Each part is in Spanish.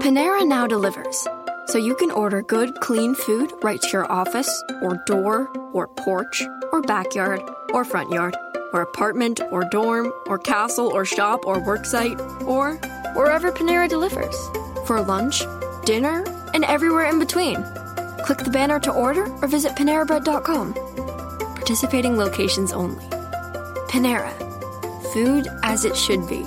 Panera now delivers, so you can order good, clean food right to your office, or door, or porch, or backyard, or front yard, or apartment, or dorm, or castle, or shop, or worksite, or wherever Panera delivers. For lunch, dinner, and everywhere in between. Click the banner to order or visit PaneraBread.com. Participating locations only. Panera. Food as it should be.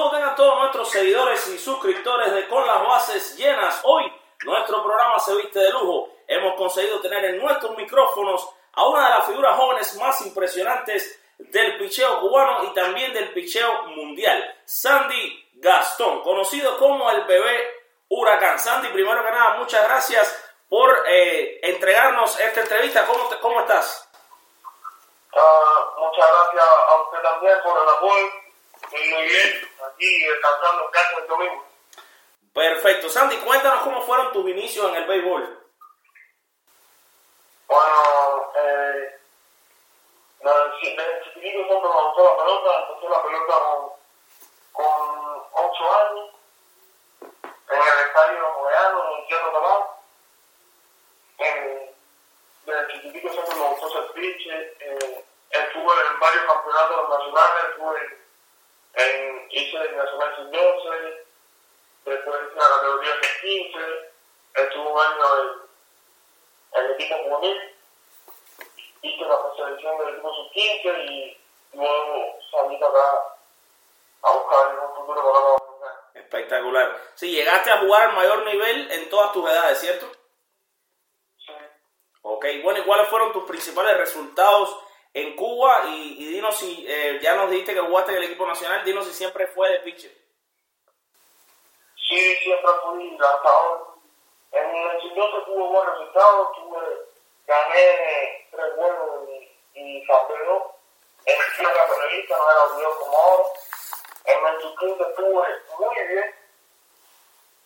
Seguidores y suscriptores de Con las Bases Llenas. Hoy nuestro programa se viste de lujo. Hemos conseguido tener en nuestros micrófonos a una de las figuras jóvenes más impresionantes del picheo cubano y también del picheo mundial, Sandy Gastón, conocido como el bebé huracán. Sandy, primero que nada, muchas gracias por eh, entregarnos esta entrevista. ¿Cómo, te, cómo estás? Uh, muchas gracias a usted también por el apoyo. Muy bien, aquí descansando en casa el domingo. Perfecto. Sandy, cuéntanos cómo fueron tus inicios en el béisbol. Bueno, eh, desde chiquitito siempre me gustó la pelota, empecé la pelota categoría Sub-15, estuve un año en, en el equipo juvenil, hice la selección del equipo Sub-15 y luego salí acá a buscar un futuro para la Espectacular. Sí, llegaste a jugar al mayor nivel en todas tus edades, ¿cierto? Sí. Ok, bueno, ¿y cuáles fueron tus principales resultados en Cuba? Y, y dinos si, eh, ya nos dijiste que jugaste en el equipo nacional, dinos si siempre fue de pitcher. Sí, siempre fui lanzador. En el sub tuve buenos resultados, tuve, gané tres juegos y, y campeón. En tierra periodista no era olvidado como ahora. En sub estuve muy bien.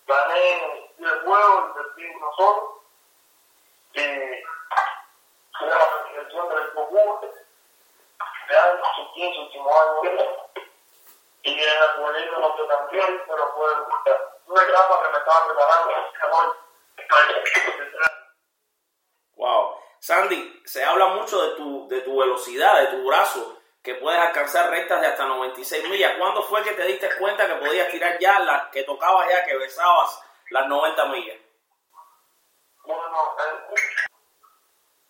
Gané 10 juegos y perdí uno solo. Y fui a la selección del equipo de año, sub 15, último año. Y en el juvenil no fue campeón, pero fue que me estaba preparando. Wow. Sandy, se habla mucho de tu, de tu velocidad, de tu brazo, que puedes alcanzar rectas de hasta 96 millas. ¿Cuándo fue que te diste cuenta que podías tirar ya, la, que tocabas ya, que besabas las 90 millas? Bueno, eh,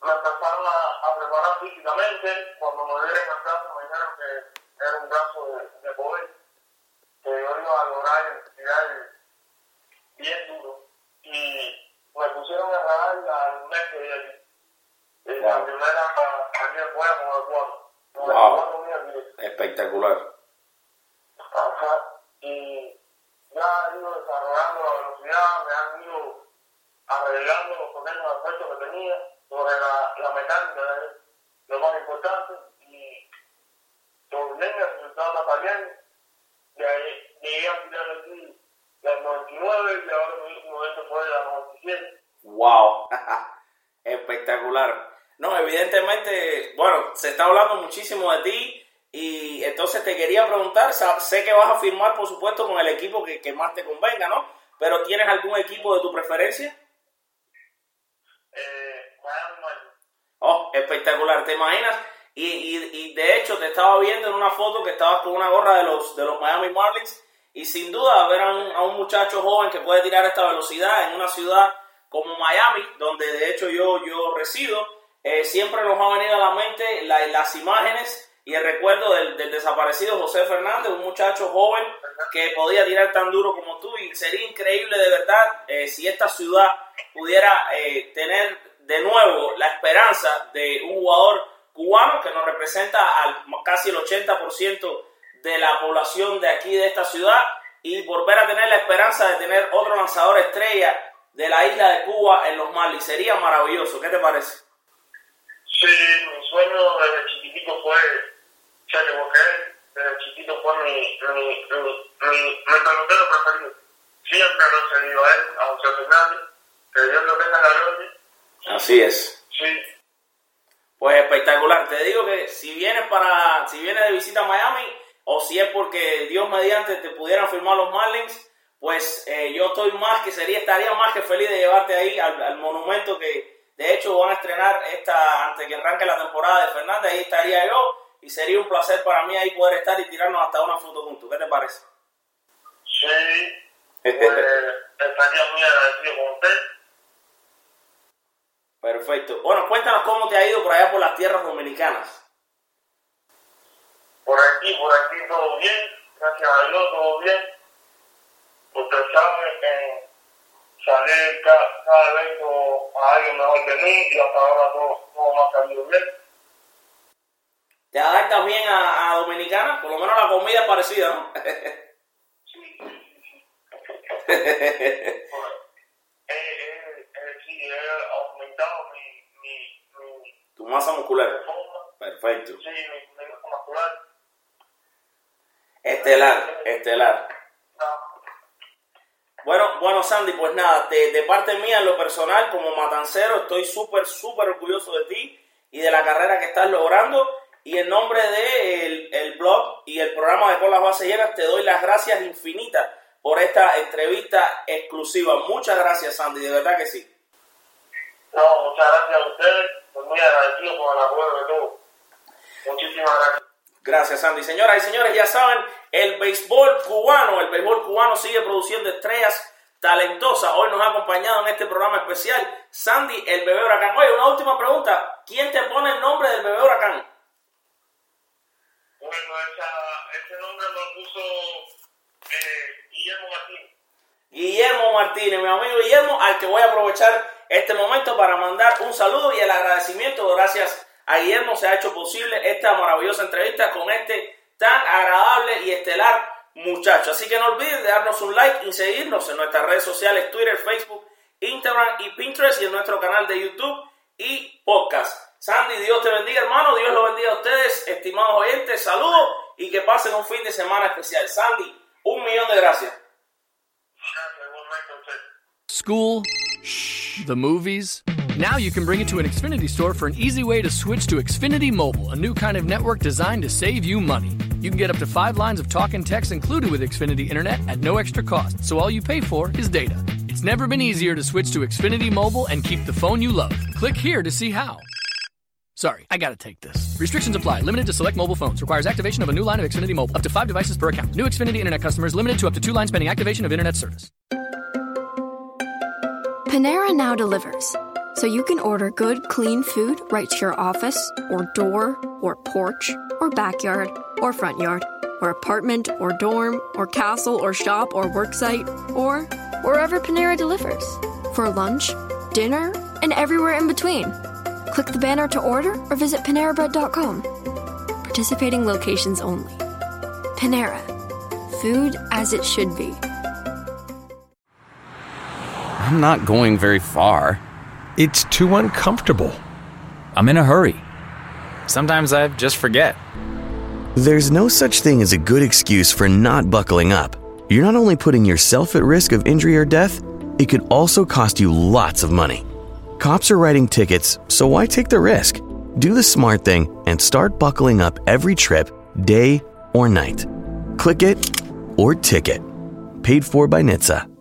me empezaron a, a, preparar físicamente. Cuando me dieron el brazo, me dijeron que era un brazo de, de poder, Espectacular. Ajá. Y ya he ido desarrollando la velocidad, me han ido arreglando los pequeños aspectos que tenía sobre la, la mecánica, es lo más importante. Y bien, el resultado. De ahí llegué a tirar aquí del 99 y ahora mi último evento fue la 97. ¡Wow! Espectacular. No, evidentemente, bueno, se está hablando muchísimo de ti y entonces te quería preguntar, sé que vas a firmar, por supuesto, con el equipo que, que más te convenga, ¿no? Pero ¿tienes algún equipo de tu preferencia? Eh, Oh, espectacular, ¿te imaginas? Y, y, y de hecho te estaba viendo en una foto que estabas con una gorra de los, de los Miami Marlins y sin duda ver a un, a un muchacho joven que puede tirar esta velocidad en una ciudad como Miami, donde de hecho yo, yo resido, eh, siempre nos va a venir a la mente la, las imágenes y el recuerdo del, del, desaparecido José Fernández, un muchacho joven que podía tirar tan duro como tú y sería increíble de verdad eh, si esta ciudad pudiera eh, tener de nuevo la esperanza de un jugador cubano que nos representa al casi el 80% de la población de aquí de esta ciudad y volver a tener la esperanza de tener otro lanzador estrella de la isla de Cuba en los Marlins. Sería maravilloso. ¿Qué te parece? Sí, mi sueño desde fue ser Walker. Desde chiquito fue mi, mi, mi, mi, mi pelotero preferido. Siempre lo he seguido a él, a José Fernández. Que Dios lo tenga en la gloria. Así es. Sí, Pues espectacular. Te digo que si vienes para, si vienes de visita a Miami, o si es porque Dios mediante te pudieran firmar los Marlins, pues eh, yo estoy más que sería, estaría más que feliz de llevarte ahí al, al monumento que de hecho van a estrenar esta, antes que arranque la temporada de Fernández, ahí estaría yo, y sería un placer para mí ahí poder estar y tirarnos hasta una foto juntos. ¿Qué te parece? sí. Pues estaría muy agradecido con usted. Perfecto. Bueno, cuéntanos cómo te ha ido por allá por las tierras dominicanas. Por aquí, por aquí todo bien. Gracias a Dios, todo bien. Usted sabe que salir cada, cada evento a alguien mejor que mí y hasta ahora todo, todo me ha salido bien. ¿Te adaptas bien a, a Dominicana? Por lo menos la comida es parecida, ¿no? Eh, eh, eh, sí, he aumentado mi, mi, tu masa muscular. Perfecto. Sí, mi, masa muscular. Estelar, estelar. Bueno, bueno, Sandy, pues nada, de, de parte mía, en lo personal, como matancero, estoy súper, súper orgulloso de ti y de la carrera que estás logrando. Y en nombre de el, blog y el programa de Con las Bases Llenas, te doy las gracias infinitas por esta entrevista exclusiva. Muchas gracias, Sandy, de verdad que sí. No, muchas gracias a ustedes. Estoy muy agradecido con el apoyo de todos. Muchísimas gracias. Gracias, Sandy. Señoras y señores, ya saben, el béisbol cubano, el béisbol cubano sigue produciendo estrellas talentosas. Hoy nos ha acompañado en este programa especial Sandy, el bebé huracán. Oye, una última pregunta. ¿Quién te pone el nombre del bebé huracán? Bueno, esa, nombre lo puso eh, Guillermo Martín. Guillermo Martínez, mi amigo Guillermo, al que voy a aprovechar este momento para mandar un saludo y el agradecimiento. Gracias a Guillermo se ha hecho posible esta maravillosa entrevista con este tan agradable y estelar muchacho. Así que no olviden de darnos un like y seguirnos en nuestras redes sociales, Twitter, Facebook, Instagram y Pinterest y en nuestro canal de YouTube y podcast. Sandy, Dios te bendiga, hermano. Dios lo bendiga a ustedes, estimados oyentes. Saludos y que pasen un fin de semana especial. Sandy, un millón de gracias. School, the movies. Now you can bring it to an Xfinity store for an easy way to switch to Xfinity Mobile, a new kind of network designed to save you money. You can get up to five lines of talk and text included with Xfinity Internet at no extra cost, so all you pay for is data. It's never been easier to switch to Xfinity Mobile and keep the phone you love. Click here to see how. Sorry, I gotta take this. Restrictions apply. Limited to select mobile phones. Requires activation of a new line of Xfinity Mobile. Up to five devices per account. New Xfinity Internet customers limited to up to two lines pending activation of Internet service. Panera now delivers, so you can order good, clean food right to your office, or door, or porch, or backyard, or front yard, or apartment, or dorm, or castle, or shop, or worksite, or wherever Panera delivers. For lunch, dinner, and everywhere in between. Click the banner to order or visit PaneraBread.com. Participating locations only. Panera. Food as it should be. I'm not going very far. It's too uncomfortable. I'm in a hurry. Sometimes I just forget. There's no such thing as a good excuse for not buckling up. You're not only putting yourself at risk of injury or death, it could also cost you lots of money. Cops are writing tickets, so why take the risk? Do the smart thing and start buckling up every trip, day or night. Click it or ticket. Paid for by NHTSA.